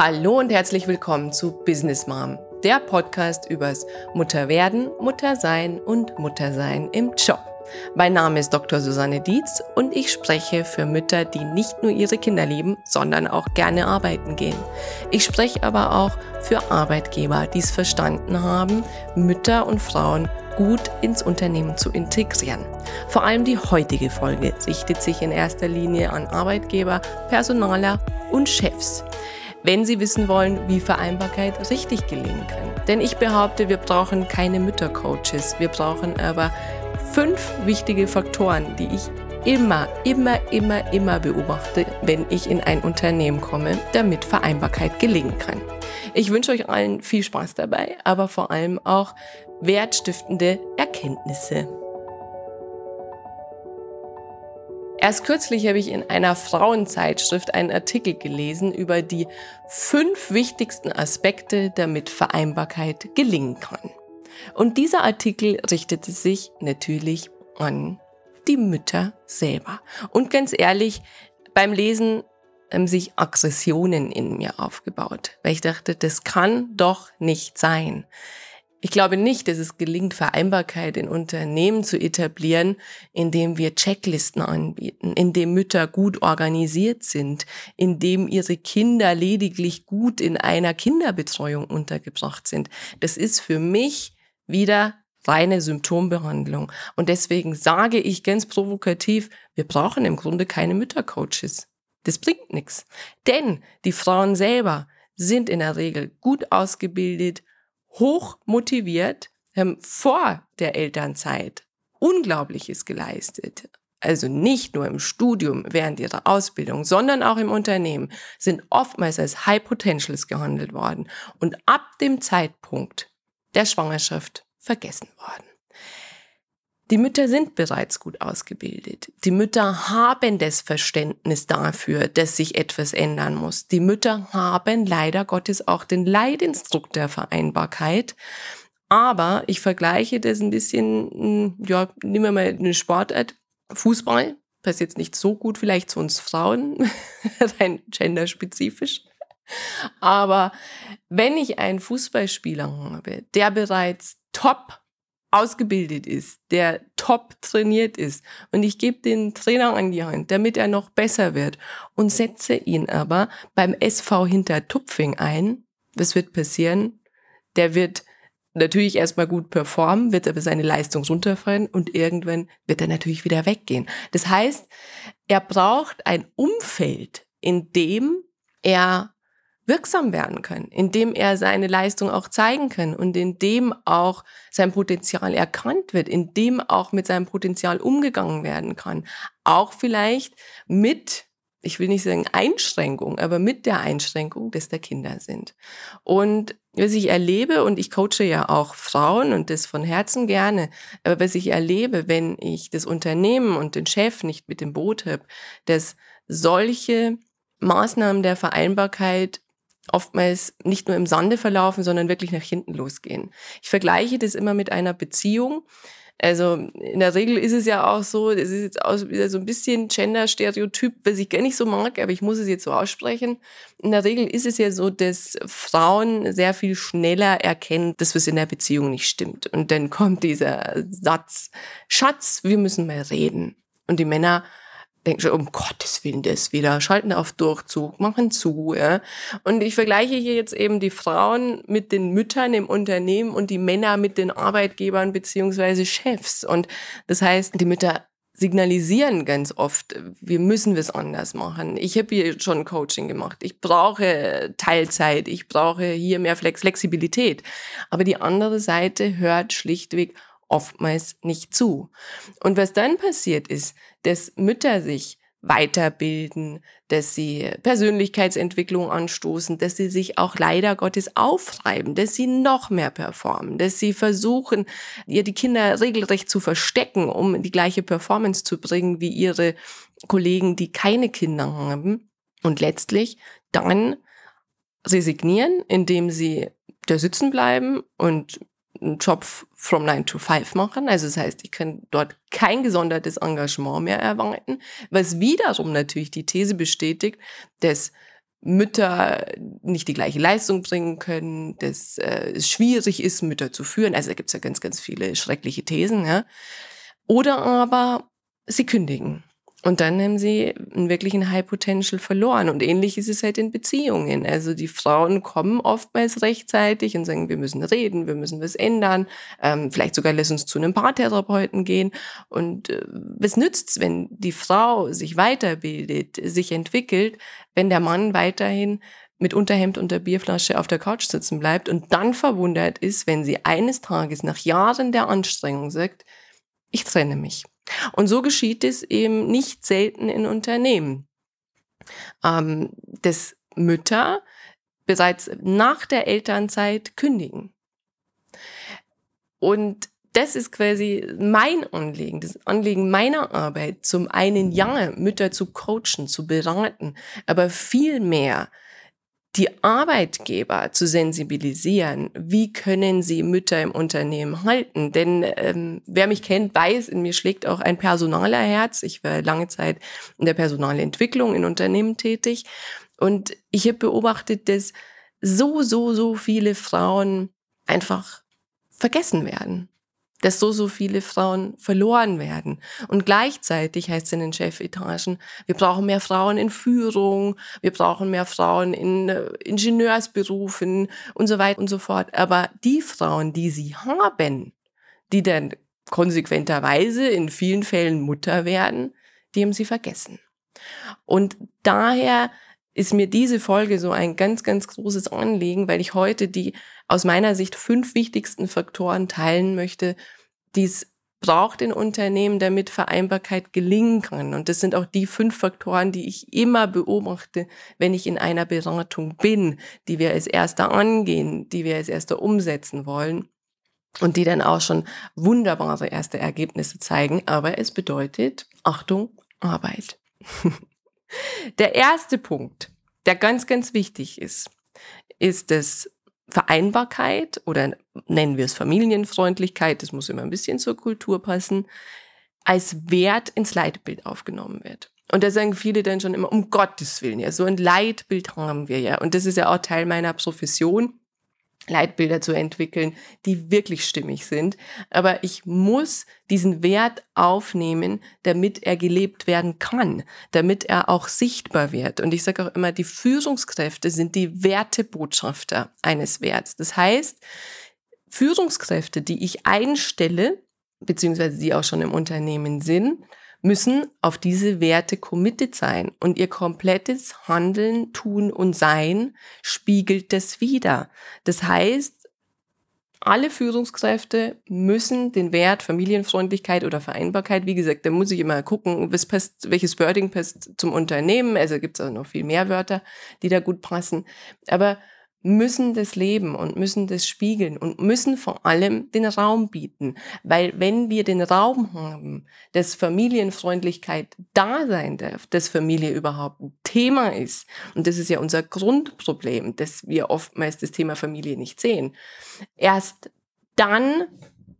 Hallo und herzlich willkommen zu Business Mom, der Podcast übers Mutterwerden, Muttersein und Muttersein im Job. Mein Name ist Dr. Susanne Dietz und ich spreche für Mütter, die nicht nur ihre Kinder lieben, sondern auch gerne arbeiten gehen. Ich spreche aber auch für Arbeitgeber, die es verstanden haben, Mütter und Frauen gut ins Unternehmen zu integrieren. Vor allem die heutige Folge richtet sich in erster Linie an Arbeitgeber, Personaler und Chefs wenn Sie wissen wollen, wie Vereinbarkeit richtig gelingen kann. Denn ich behaupte, wir brauchen keine Müttercoaches, wir brauchen aber fünf wichtige Faktoren, die ich immer, immer, immer, immer beobachte, wenn ich in ein Unternehmen komme, damit Vereinbarkeit gelingen kann. Ich wünsche euch allen viel Spaß dabei, aber vor allem auch wertstiftende Erkenntnisse. Erst kürzlich habe ich in einer Frauenzeitschrift einen Artikel gelesen über die fünf wichtigsten Aspekte, damit Vereinbarkeit gelingen kann. Und dieser Artikel richtete sich natürlich an die Mütter selber. Und ganz ehrlich, beim Lesen haben sich Aggressionen in mir aufgebaut, weil ich dachte, das kann doch nicht sein. Ich glaube nicht, dass es gelingt, Vereinbarkeit in Unternehmen zu etablieren, indem wir Checklisten anbieten, indem Mütter gut organisiert sind, indem ihre Kinder lediglich gut in einer Kinderbetreuung untergebracht sind. Das ist für mich wieder reine Symptombehandlung. Und deswegen sage ich ganz provokativ, wir brauchen im Grunde keine Müttercoaches. Das bringt nichts. Denn die Frauen selber sind in der Regel gut ausgebildet, hoch motiviert, haben vor der Elternzeit Unglaubliches geleistet. Also nicht nur im Studium während ihrer Ausbildung, sondern auch im Unternehmen sind oftmals als High Potentials gehandelt worden und ab dem Zeitpunkt der Schwangerschaft vergessen worden. Die Mütter sind bereits gut ausgebildet. Die Mütter haben das Verständnis dafür, dass sich etwas ändern muss. Die Mütter haben leider Gottes auch den Leidinstrukt der Vereinbarkeit. Aber ich vergleiche das ein bisschen, hm, ja, nehmen wir mal eine Sportart, Fußball, passt jetzt nicht so gut vielleicht zu uns Frauen, rein genderspezifisch. Aber wenn ich einen Fußballspieler habe, der bereits top ausgebildet ist, der top trainiert ist und ich gebe den Trainer an die Hand, damit er noch besser wird und setze ihn aber beim SV hinter Tupfing ein, was wird passieren? Der wird natürlich erstmal gut performen, wird aber seine Leistung runterfallen und irgendwann wird er natürlich wieder weggehen. Das heißt, er braucht ein Umfeld, in dem er wirksam werden kann, indem er seine Leistung auch zeigen kann und indem auch sein Potenzial erkannt wird, indem auch mit seinem Potenzial umgegangen werden kann. Auch vielleicht mit, ich will nicht sagen Einschränkung, aber mit der Einschränkung, dass da Kinder sind. Und was ich erlebe, und ich coache ja auch Frauen und das von Herzen gerne, aber was ich erlebe, wenn ich das Unternehmen und den Chef nicht mit dem Boot habe, dass solche Maßnahmen der Vereinbarkeit oftmals nicht nur im Sande verlaufen, sondern wirklich nach hinten losgehen. Ich vergleiche das immer mit einer Beziehung. Also in der Regel ist es ja auch so, es ist jetzt auch wieder so ein bisschen Gender-Stereotyp, was ich gar nicht so mag, aber ich muss es jetzt so aussprechen. In der Regel ist es ja so, dass Frauen sehr viel schneller erkennen, dass was in der Beziehung nicht stimmt. Und dann kommt dieser Satz, Schatz, wir müssen mal reden. Und die Männer denken schon, um Gottes Willen, das wieder, schalten auf Durchzug, machen zu. Ja. Und ich vergleiche hier jetzt eben die Frauen mit den Müttern im Unternehmen und die Männer mit den Arbeitgebern beziehungsweise Chefs. Und das heißt, die Mütter signalisieren ganz oft, wir müssen was anders machen. Ich habe hier schon Coaching gemacht. Ich brauche Teilzeit. Ich brauche hier mehr Flex Flexibilität. Aber die andere Seite hört schlichtweg oftmals nicht zu. Und was dann passiert ist, dass Mütter sich weiterbilden, dass sie Persönlichkeitsentwicklung anstoßen, dass sie sich auch leider Gottes aufreiben, dass sie noch mehr performen, dass sie versuchen, ihr die Kinder regelrecht zu verstecken, um die gleiche Performance zu bringen wie ihre Kollegen, die keine Kinder haben und letztlich dann resignieren, indem sie da sitzen bleiben und einen Job from 9 to 5 machen. Also das heißt, ich kann dort kein gesondertes Engagement mehr erwarten, was wiederum natürlich die These bestätigt, dass Mütter nicht die gleiche Leistung bringen können, dass äh, es schwierig ist, Mütter zu führen. Also da gibt's ja ganz, ganz viele schreckliche Thesen. Ja. Oder aber sie kündigen. Und dann haben sie einen wirklichen High Potential verloren. Und ähnlich ist es halt in Beziehungen. Also die Frauen kommen oftmals rechtzeitig und sagen, wir müssen reden, wir müssen was ändern. Ähm, vielleicht sogar lass uns zu einem Paartherapeuten gehen. Und äh, was nützt's, wenn die Frau sich weiterbildet, sich entwickelt, wenn der Mann weiterhin mit Unterhemd und der Bierflasche auf der Couch sitzen bleibt und dann verwundert ist, wenn sie eines Tages nach Jahren der Anstrengung sagt, ich trenne mich. Und so geschieht es eben nicht selten in Unternehmen, ähm, dass Mütter bereits nach der Elternzeit kündigen. Und das ist quasi mein Anliegen, das Anliegen meiner Arbeit, zum einen ja, Mütter zu coachen, zu beraten, aber viel mehr die Arbeitgeber zu sensibilisieren, wie können sie Mütter im Unternehmen halten. Denn ähm, wer mich kennt, weiß, in mir schlägt auch ein Personalerherz. Ich war lange Zeit in der Personalentwicklung in Unternehmen tätig und ich habe beobachtet, dass so, so, so viele Frauen einfach vergessen werden dass so, so viele Frauen verloren werden. Und gleichzeitig heißt es in den Chefetagen, wir brauchen mehr Frauen in Führung, wir brauchen mehr Frauen in äh, Ingenieursberufen und so weiter und so fort. Aber die Frauen, die sie haben, die dann konsequenterweise in vielen Fällen Mutter werden, die haben sie vergessen. Und daher ist mir diese Folge so ein ganz, ganz großes Anliegen, weil ich heute die aus meiner Sicht fünf wichtigsten Faktoren teilen möchte, die es braucht in Unternehmen, damit Vereinbarkeit gelingen kann. Und das sind auch die fünf Faktoren, die ich immer beobachte, wenn ich in einer Beratung bin, die wir als erster angehen, die wir als erster umsetzen wollen und die dann auch schon wunderbare erste Ergebnisse zeigen. Aber es bedeutet, Achtung, Arbeit. Der erste Punkt, der ganz, ganz wichtig ist, ist das Vereinbarkeit oder nennen wir es Familienfreundlichkeit, das muss immer ein bisschen zur Kultur passen, als Wert ins Leitbild aufgenommen wird. Und da sagen viele dann schon immer, um Gottes Willen, ja, so ein Leitbild haben wir ja. Und das ist ja auch Teil meiner Profession. Leitbilder zu entwickeln, die wirklich stimmig sind. Aber ich muss diesen Wert aufnehmen, damit er gelebt werden kann, damit er auch sichtbar wird. Und ich sage auch immer, die Führungskräfte sind die Wertebotschafter eines Werts. Das heißt, Führungskräfte, die ich einstelle, beziehungsweise die auch schon im Unternehmen sind, müssen auf diese Werte committed sein und ihr komplettes Handeln, Tun und Sein spiegelt das wieder. Das heißt, alle Führungskräfte müssen den Wert Familienfreundlichkeit oder Vereinbarkeit, wie gesagt, da muss ich immer gucken, was passt, welches Wording passt zum Unternehmen. Also gibt es auch noch viel mehr Wörter, die da gut passen. Aber müssen das leben und müssen das spiegeln und müssen vor allem den Raum bieten. Weil wenn wir den Raum haben, dass Familienfreundlichkeit da sein darf, dass Familie überhaupt ein Thema ist, und das ist ja unser Grundproblem, dass wir oftmals das Thema Familie nicht sehen, erst dann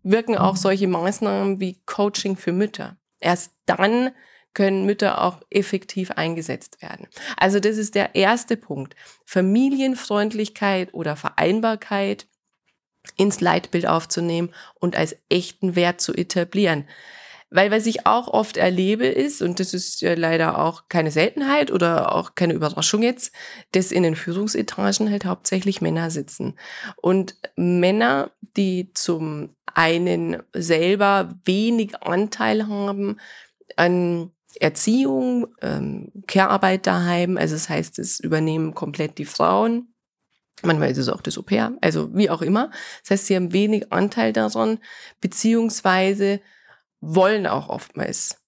wirken auch solche Maßnahmen wie Coaching für Mütter. Erst dann können Mütter auch effektiv eingesetzt werden. Also das ist der erste Punkt. Familienfreundlichkeit oder Vereinbarkeit ins Leitbild aufzunehmen und als echten Wert zu etablieren. Weil was ich auch oft erlebe ist, und das ist ja leider auch keine Seltenheit oder auch keine Überraschung jetzt, dass in den Führungsetagen halt hauptsächlich Männer sitzen. Und Männer, die zum einen selber wenig Anteil haben an Erziehung, ähm, Care-Arbeit daheim, also das heißt, es übernehmen komplett die Frauen. Manchmal ist es auch das Au-pair, also wie auch immer. Das heißt, sie haben wenig Anteil daran, beziehungsweise wollen auch oftmals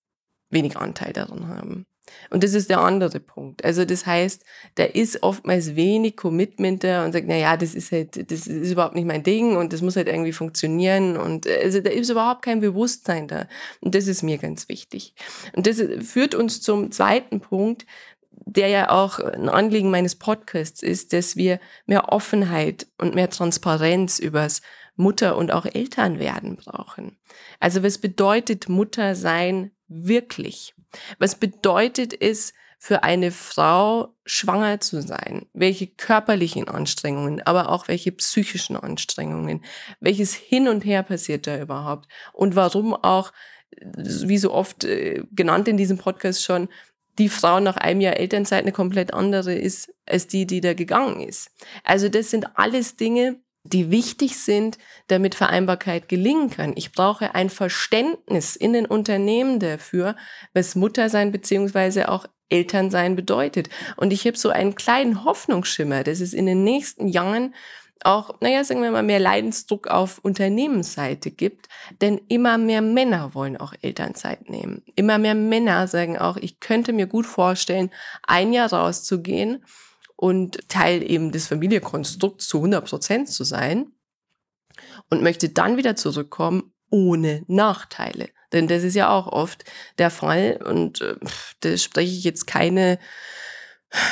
wenig Anteil daran haben. Und das ist der andere Punkt. Also das heißt, da ist oftmals wenig Commitment da und sagt, na ja, das ist halt, das ist überhaupt nicht mein Ding und das muss halt irgendwie funktionieren und also da ist überhaupt kein Bewusstsein da. Und das ist mir ganz wichtig. Und das führt uns zum zweiten Punkt, der ja auch ein Anliegen meines Podcasts ist, dass wir mehr Offenheit und mehr Transparenz übers Mutter und auch Elternwerden brauchen. Also was bedeutet Mutter sein wirklich? Was bedeutet es für eine Frau schwanger zu sein, welche körperlichen Anstrengungen, aber auch welche psychischen Anstrengungen, welches Hin und Her passiert da überhaupt? Und warum auch, wie so oft äh, genannt in diesem Podcast schon, die Frau nach einem Jahr Elternzeit eine komplett andere ist als die, die da gegangen ist. Also das sind alles Dinge, die wichtig sind, damit Vereinbarkeit gelingen kann. Ich brauche ein Verständnis in den Unternehmen dafür, was Muttersein beziehungsweise auch Elternsein bedeutet. Und ich habe so einen kleinen Hoffnungsschimmer, dass es in den nächsten Jahren auch, naja, sagen wir mal, mehr Leidensdruck auf Unternehmensseite gibt, denn immer mehr Männer wollen auch Elternzeit nehmen. Immer mehr Männer sagen auch, ich könnte mir gut vorstellen, ein Jahr rauszugehen und Teil eben des Familienkonstrukts zu 100 Prozent zu sein und möchte dann wieder zurückkommen ohne Nachteile. Denn das ist ja auch oft der Fall und äh, da spreche ich jetzt keine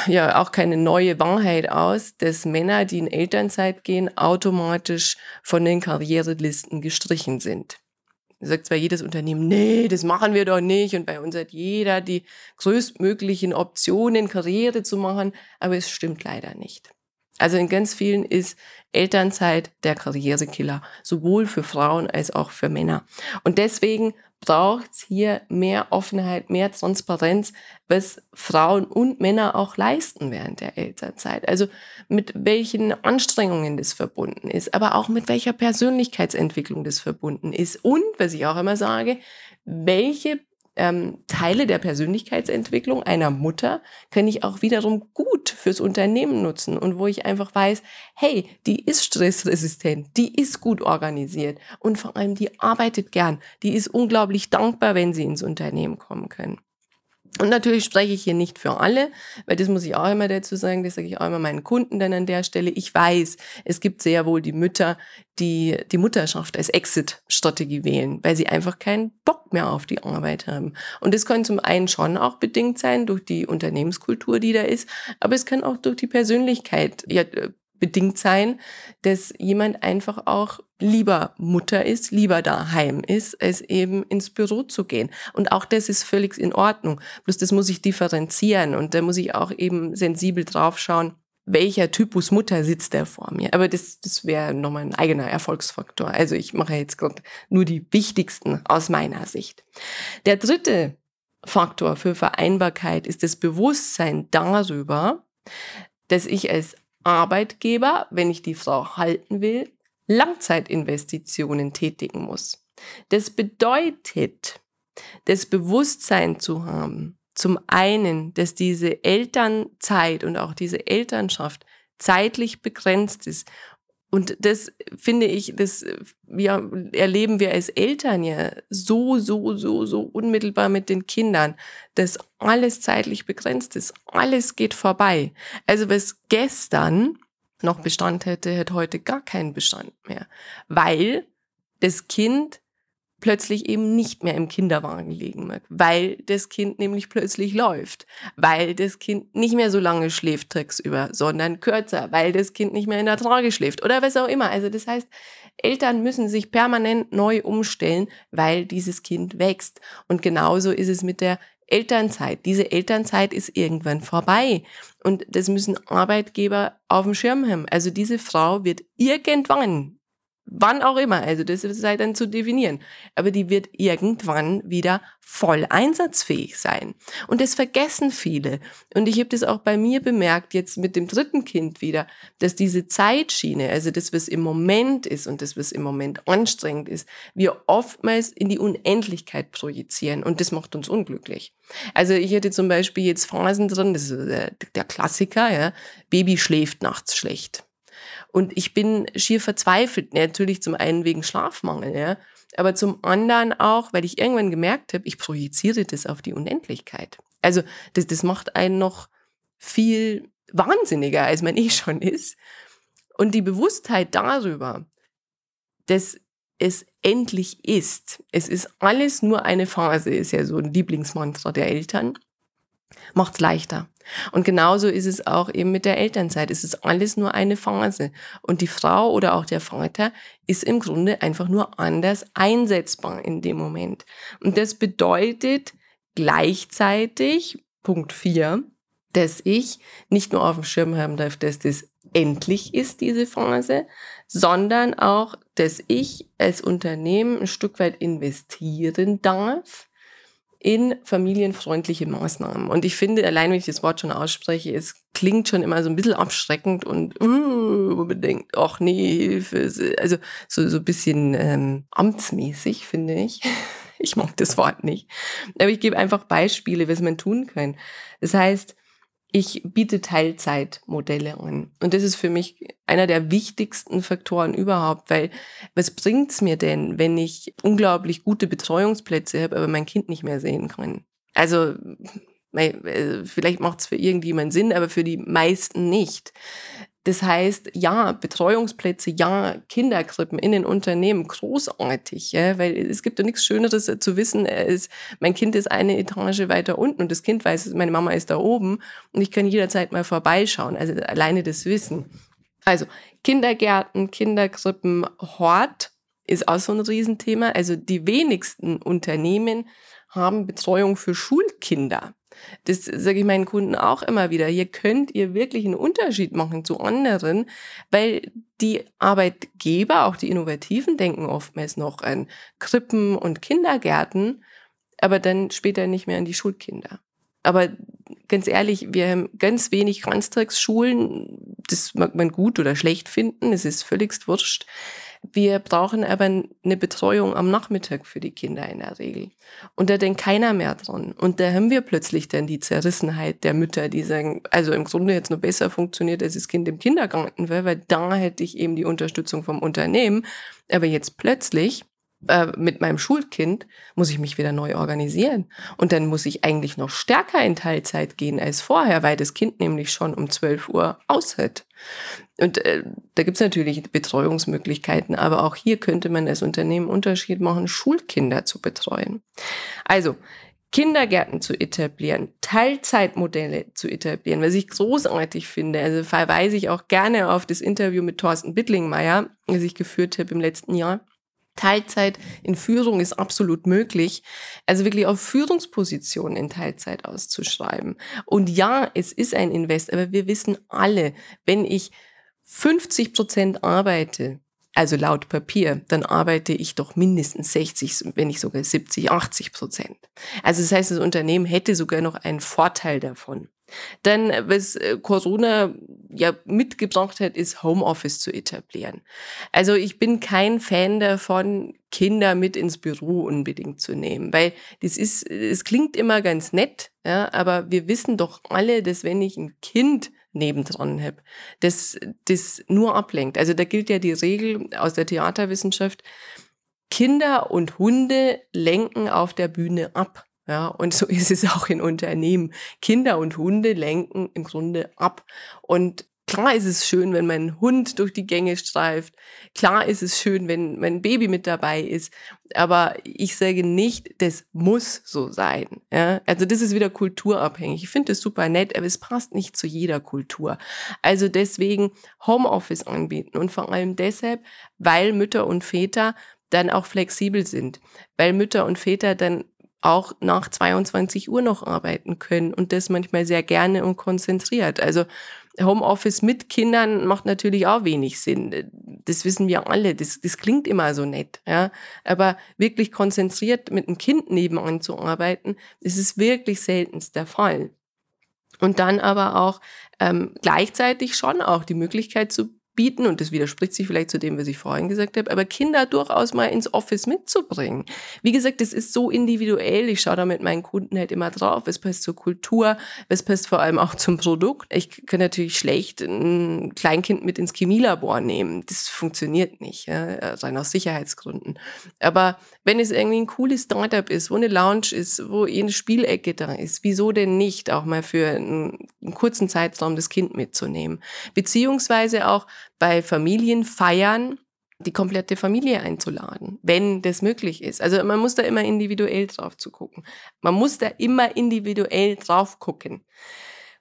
ja auch keine neue Wahrheit aus, dass Männer, die in Elternzeit gehen, automatisch von den Karrierelisten gestrichen sind. Sagt zwar jedes Unternehmen, nee, das machen wir doch nicht und bei uns hat jeder die größtmöglichen Optionen, Karriere zu machen, aber es stimmt leider nicht. Also in ganz vielen ist Elternzeit der Karrierekiller, sowohl für Frauen als auch für Männer. Und deswegen braucht es hier mehr Offenheit, mehr Transparenz, was Frauen und Männer auch leisten während der Elternzeit. Also mit welchen Anstrengungen das verbunden ist, aber auch mit welcher Persönlichkeitsentwicklung das verbunden ist. Und, was ich auch immer sage, welche ähm, Teile der Persönlichkeitsentwicklung einer Mutter kann ich auch wiederum gut fürs Unternehmen nutzen und wo ich einfach weiß, hey, die ist stressresistent, die ist gut organisiert und vor allem die arbeitet gern, die ist unglaublich dankbar, wenn sie ins Unternehmen kommen können. Und natürlich spreche ich hier nicht für alle, weil das muss ich auch immer dazu sagen, das sage ich auch immer meinen Kunden dann an der Stelle. Ich weiß, es gibt sehr wohl die Mütter, die die Mutterschaft als Exit-Strategie wählen, weil sie einfach keinen Bock mehr auf die Arbeit haben. Und das kann zum einen schon auch bedingt sein durch die Unternehmenskultur, die da ist, aber es kann auch durch die Persönlichkeit ja, bedingt sein, dass jemand einfach auch lieber Mutter ist, lieber daheim ist, als eben ins Büro zu gehen. Und auch das ist völlig in Ordnung. Bloß das muss ich differenzieren und da muss ich auch eben sensibel draufschauen, welcher Typus Mutter sitzt da vor mir. Aber das, das wäre nochmal ein eigener Erfolgsfaktor. Also ich mache jetzt gerade nur die wichtigsten aus meiner Sicht. Der dritte Faktor für Vereinbarkeit ist das Bewusstsein darüber, dass ich als Arbeitgeber, wenn ich die Frau halten will, Langzeitinvestitionen tätigen muss. Das bedeutet, das Bewusstsein zu haben, zum einen, dass diese Elternzeit und auch diese Elternschaft zeitlich begrenzt ist und das finde ich, das ja, erleben wir als Eltern ja so, so, so, so unmittelbar mit den Kindern, dass alles zeitlich begrenzt ist. Alles geht vorbei. Also was gestern noch Bestand hätte, hätte heute gar keinen Bestand mehr. Weil das Kind plötzlich eben nicht mehr im Kinderwagen liegen mag, weil das Kind nämlich plötzlich läuft, weil das Kind nicht mehr so lange schläft tagsüber, sondern kürzer, weil das Kind nicht mehr in der Trage schläft oder was auch immer. Also das heißt, Eltern müssen sich permanent neu umstellen, weil dieses Kind wächst. Und genauso ist es mit der Elternzeit. Diese Elternzeit ist irgendwann vorbei. Und das müssen Arbeitgeber auf dem Schirm haben. Also diese Frau wird irgendwann Wann auch immer, also das sei dann zu definieren. Aber die wird irgendwann wieder voll einsatzfähig sein. Und das vergessen viele. Und ich habe das auch bei mir bemerkt, jetzt mit dem dritten Kind wieder, dass diese Zeitschiene, also das, was im Moment ist und das, was im Moment anstrengend ist, wir oftmals in die Unendlichkeit projizieren. Und das macht uns unglücklich. Also ich hätte zum Beispiel jetzt Phasen drin, das ist der Klassiker, ja, Baby schläft nachts schlecht und ich bin schier verzweifelt, natürlich zum einen wegen Schlafmangel, ja, aber zum anderen auch, weil ich irgendwann gemerkt habe, ich projiziere das auf die Unendlichkeit. Also das, das macht einen noch viel wahnsinniger, als man eh schon ist. Und die Bewusstheit darüber, dass es endlich ist, es ist alles nur eine Phase, ist ja so ein Lieblingsmantra der Eltern, macht es leichter. Und genauso ist es auch eben mit der Elternzeit. Es ist alles nur eine Phase. Und die Frau oder auch der Vater ist im Grunde einfach nur anders einsetzbar in dem Moment. Und das bedeutet gleichzeitig, Punkt 4, dass ich nicht nur auf dem Schirm haben darf, dass das endlich ist, diese Phase, sondern auch, dass ich als Unternehmen ein Stück weit investieren darf in familienfreundliche Maßnahmen. Und ich finde, allein wenn ich das Wort schon ausspreche, es klingt schon immer so ein bisschen abschreckend und uh, man denkt, ach nee, Hilfe. Also so, so ein bisschen ähm, amtsmäßig, finde ich. Ich mag das Wort nicht. Aber ich gebe einfach Beispiele, was man tun kann. Das heißt, ich biete Teilzeitmodelle an. Und das ist für mich einer der wichtigsten Faktoren überhaupt, weil was bringt's mir denn, wenn ich unglaublich gute Betreuungsplätze habe, aber mein Kind nicht mehr sehen kann? Also äh, vielleicht macht's für irgendjemand Sinn, aber für die meisten nicht. Das heißt, ja, Betreuungsplätze, ja, Kinderkrippen in den Unternehmen, großartig, ja, weil es gibt ja nichts Schöneres zu wissen, ist, mein Kind ist eine Etage weiter unten und das Kind weiß, meine Mama ist da oben und ich kann jederzeit mal vorbeischauen. Also alleine das Wissen. Also Kindergärten, Kinderkrippen, Hort ist auch so ein Riesenthema. Also die wenigsten Unternehmen haben Betreuung für Schulkinder. Das sage ich meinen Kunden auch immer wieder. Hier könnt ihr wirklich einen Unterschied machen zu anderen, weil die Arbeitgeber, auch die Innovativen, denken oftmals noch an Krippen und Kindergärten, aber dann später nicht mehr an die Schulkinder. Aber ganz ehrlich, wir haben ganz wenig Ganztagsschulen. Das mag man gut oder schlecht finden. Es ist völligst wurscht. Wir brauchen aber eine Betreuung am Nachmittag für die Kinder in der Regel. Und da denkt keiner mehr dran. Und da haben wir plötzlich dann die Zerrissenheit der Mütter, die sagen, also im Grunde jetzt nur besser funktioniert, als das Kind im Kindergarten wäre, weil da hätte ich eben die Unterstützung vom Unternehmen. Aber jetzt plötzlich äh, mit meinem Schulkind muss ich mich wieder neu organisieren. Und dann muss ich eigentlich noch stärker in Teilzeit gehen als vorher, weil das Kind nämlich schon um 12 Uhr aushält. Und äh, da gibt's natürlich Betreuungsmöglichkeiten, aber auch hier könnte man als Unternehmen Unterschied machen, Schulkinder zu betreuen. Also Kindergärten zu etablieren, Teilzeitmodelle zu etablieren, was ich großartig finde. Also verweise ich auch gerne auf das Interview mit Thorsten Bittlingmeier, das ich geführt habe im letzten Jahr. Teilzeit in Führung ist absolut möglich. Also wirklich auf Führungspositionen in Teilzeit auszuschreiben. Und ja, es ist ein Invest, aber wir wissen alle, wenn ich 50 Prozent arbeite, also laut Papier, dann arbeite ich doch mindestens 60, wenn nicht sogar 70, 80 Prozent. Also das heißt, das Unternehmen hätte sogar noch einen Vorteil davon. Dann, was äh, Corona ja mitgebracht hat, ist Homeoffice zu etablieren. Also ich bin kein Fan davon, Kinder mit ins Büro unbedingt zu nehmen, weil das ist, es klingt immer ganz nett, ja, aber wir wissen doch alle, dass wenn ich ein Kind nebendran habe, das, das nur ablenkt. Also da gilt ja die Regel aus der Theaterwissenschaft, Kinder und Hunde lenken auf der Bühne ab. Ja, und so ist es auch in Unternehmen. Kinder und Hunde lenken im Grunde ab. Und klar ist es schön, wenn mein Hund durch die Gänge streift. Klar ist es schön, wenn mein Baby mit dabei ist. Aber ich sage nicht, das muss so sein. Ja, also das ist wieder kulturabhängig. Ich finde das super nett, aber es passt nicht zu jeder Kultur. Also deswegen Homeoffice anbieten und vor allem deshalb, weil Mütter und Väter dann auch flexibel sind, weil Mütter und Väter dann auch nach 22 Uhr noch arbeiten können und das manchmal sehr gerne und konzentriert. Also Homeoffice mit Kindern macht natürlich auch wenig Sinn. Das wissen wir alle. Das, das klingt immer so nett, ja. Aber wirklich konzentriert mit einem Kind nebenan zu arbeiten, das ist wirklich seltenst der Fall. Und dann aber auch ähm, gleichzeitig schon auch die Möglichkeit zu bieten, und das widerspricht sich vielleicht zu dem, was ich vorhin gesagt habe, aber Kinder durchaus mal ins Office mitzubringen. Wie gesagt, das ist so individuell. Ich schaue da mit meinen Kunden halt immer drauf. Es passt zur Kultur, es passt vor allem auch zum Produkt. Ich kann natürlich schlecht ein Kleinkind mit ins Chemielabor nehmen. Das funktioniert nicht, ja, rein aus Sicherheitsgründen. Aber wenn es irgendwie ein cooles Startup ist, wo eine Lounge ist, wo eine Spielecke da ist, wieso denn nicht auch mal für einen, einen kurzen Zeitraum das Kind mitzunehmen? Beziehungsweise auch bei Familienfeiern die komplette Familie einzuladen, wenn das möglich ist. Also man muss da immer individuell drauf zu gucken. Man muss da immer individuell drauf gucken.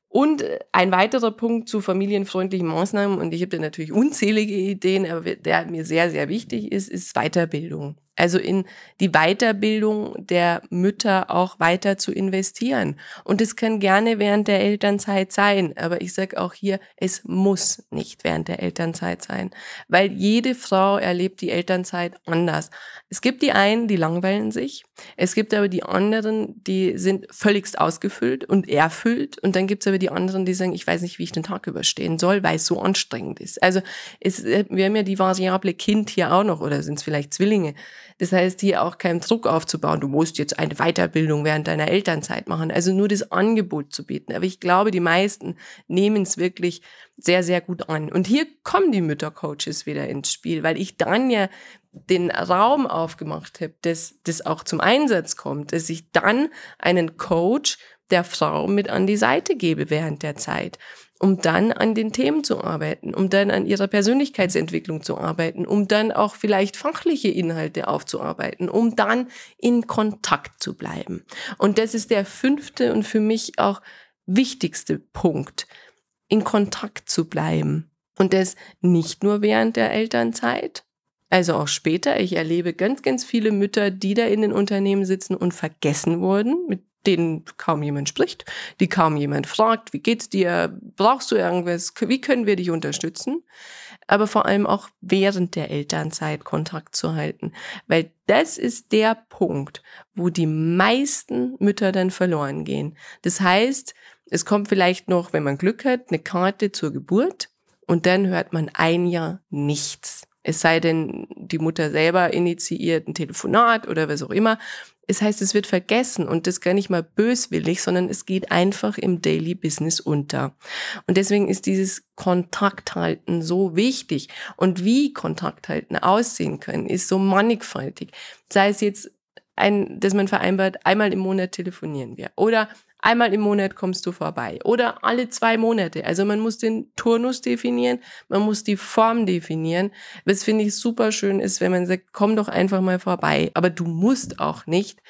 Und ein weiterer Punkt zu familienfreundlichen Maßnahmen, und ich habe da natürlich unzählige Ideen, aber der mir sehr, sehr wichtig ist, ist Weiterbildung. Also in die Weiterbildung der Mütter auch weiter zu investieren. Und es kann gerne während der Elternzeit sein. Aber ich sage auch hier, es muss nicht während der Elternzeit sein. Weil jede Frau erlebt die Elternzeit anders. Es gibt die einen, die langweilen sich. Es gibt aber die anderen, die sind völligst ausgefüllt und erfüllt. Und dann gibt es aber die anderen, die sagen, ich weiß nicht, wie ich den Tag überstehen soll, weil es so anstrengend ist. Also es, wir haben ja die Variable Kind hier auch noch oder sind es vielleicht Zwillinge. Das heißt, hier auch keinen Druck aufzubauen, du musst jetzt eine Weiterbildung während deiner Elternzeit machen. Also nur das Angebot zu bieten. Aber ich glaube, die meisten nehmen es wirklich sehr, sehr gut an. Und hier kommen die Müttercoaches wieder ins Spiel, weil ich dann ja den Raum aufgemacht habe, dass das auch zum Einsatz kommt, dass ich dann einen Coach der Frau mit an die Seite gebe während der Zeit um dann an den Themen zu arbeiten, um dann an ihrer Persönlichkeitsentwicklung zu arbeiten, um dann auch vielleicht fachliche Inhalte aufzuarbeiten, um dann in Kontakt zu bleiben. Und das ist der fünfte und für mich auch wichtigste Punkt, in Kontakt zu bleiben. Und das nicht nur während der Elternzeit, also auch später. Ich erlebe ganz, ganz viele Mütter, die da in den Unternehmen sitzen und vergessen wurden, mit denen kaum jemand spricht, die kaum jemand fragt, wie geht's dir, brauchst du irgendwas, wie können wir dich unterstützen? Aber vor allem auch während der Elternzeit Kontakt zu halten, weil das ist der Punkt, wo die meisten Mütter dann verloren gehen. Das heißt, es kommt vielleicht noch, wenn man Glück hat, eine Karte zur Geburt und dann hört man ein Jahr nichts. Es sei denn, die Mutter selber initiiert ein Telefonat oder was auch immer. Es heißt, es wird vergessen und das gar nicht mal böswillig, sondern es geht einfach im Daily Business unter. Und deswegen ist dieses Kontakthalten so wichtig. Und wie Kontakthalten aussehen können, ist so mannigfaltig. Sei es jetzt ein, dass man vereinbart, einmal im Monat telefonieren wir oder einmal im Monat kommst du vorbei oder alle zwei Monate. Also man muss den Turnus definieren, man muss die Form definieren. Was finde ich super schön ist, wenn man sagt, komm doch einfach mal vorbei. Aber du musst auch nicht.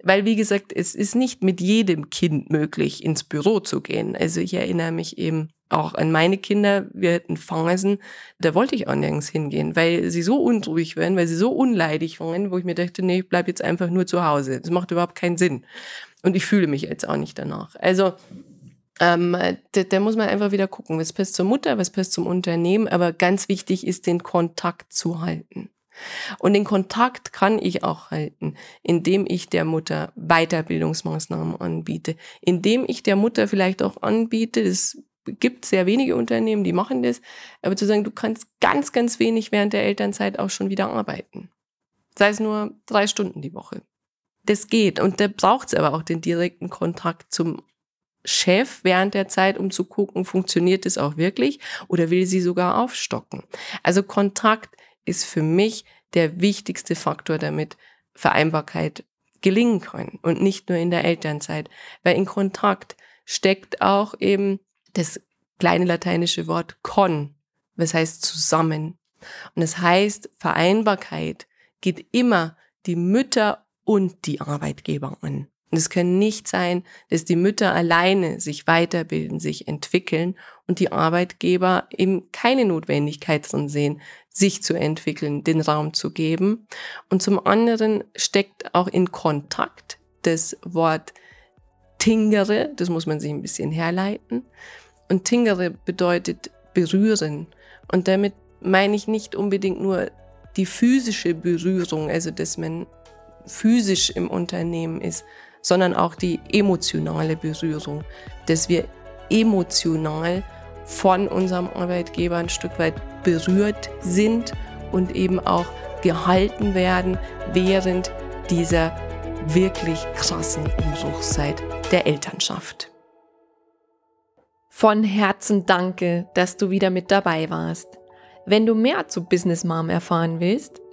Weil, wie gesagt, es ist nicht mit jedem Kind möglich, ins Büro zu gehen. Also ich erinnere mich eben auch an meine Kinder, wir hatten Phasen, da wollte ich auch nirgends hingehen, weil sie so unruhig waren, weil sie so unleidig waren, wo ich mir dachte, nee, ich bleib jetzt einfach nur zu Hause. Das macht überhaupt keinen Sinn. Und ich fühle mich jetzt auch nicht danach. Also ähm, da, da muss man einfach wieder gucken, was passt zur Mutter, was passt zum Unternehmen. Aber ganz wichtig ist, den Kontakt zu halten. Und den Kontakt kann ich auch halten, indem ich der Mutter Weiterbildungsmaßnahmen anbiete, indem ich der Mutter vielleicht auch anbiete, es gibt sehr wenige Unternehmen, die machen das, aber zu sagen, du kannst ganz, ganz wenig während der Elternzeit auch schon wieder arbeiten. Sei es nur drei Stunden die Woche das geht. Und da braucht es aber auch den direkten Kontakt zum Chef während der Zeit, um zu gucken, funktioniert es auch wirklich oder will sie sogar aufstocken. Also Kontakt ist für mich der wichtigste Faktor, damit Vereinbarkeit gelingen kann und nicht nur in der Elternzeit, weil in Kontakt steckt auch eben das kleine lateinische Wort con, was heißt zusammen. Und das heißt, Vereinbarkeit geht immer die Mütter und die Arbeitgeber an. Und es kann nicht sein, dass die Mütter alleine sich weiterbilden, sich entwickeln und die Arbeitgeber eben keine Notwendigkeit drin sehen, sich zu entwickeln, den Raum zu geben. Und zum anderen steckt auch in Kontakt das Wort Tingere, das muss man sich ein bisschen herleiten. Und Tingere bedeutet berühren. Und damit meine ich nicht unbedingt nur die physische Berührung, also dass man physisch im Unternehmen ist, sondern auch die emotionale Berührung, dass wir emotional von unserem Arbeitgeber ein Stück weit berührt sind und eben auch gehalten werden während dieser wirklich krassen Umbruchszeit der Elternschaft. Von Herzen danke, dass du wieder mit dabei warst. Wenn du mehr zu Business Mom erfahren willst,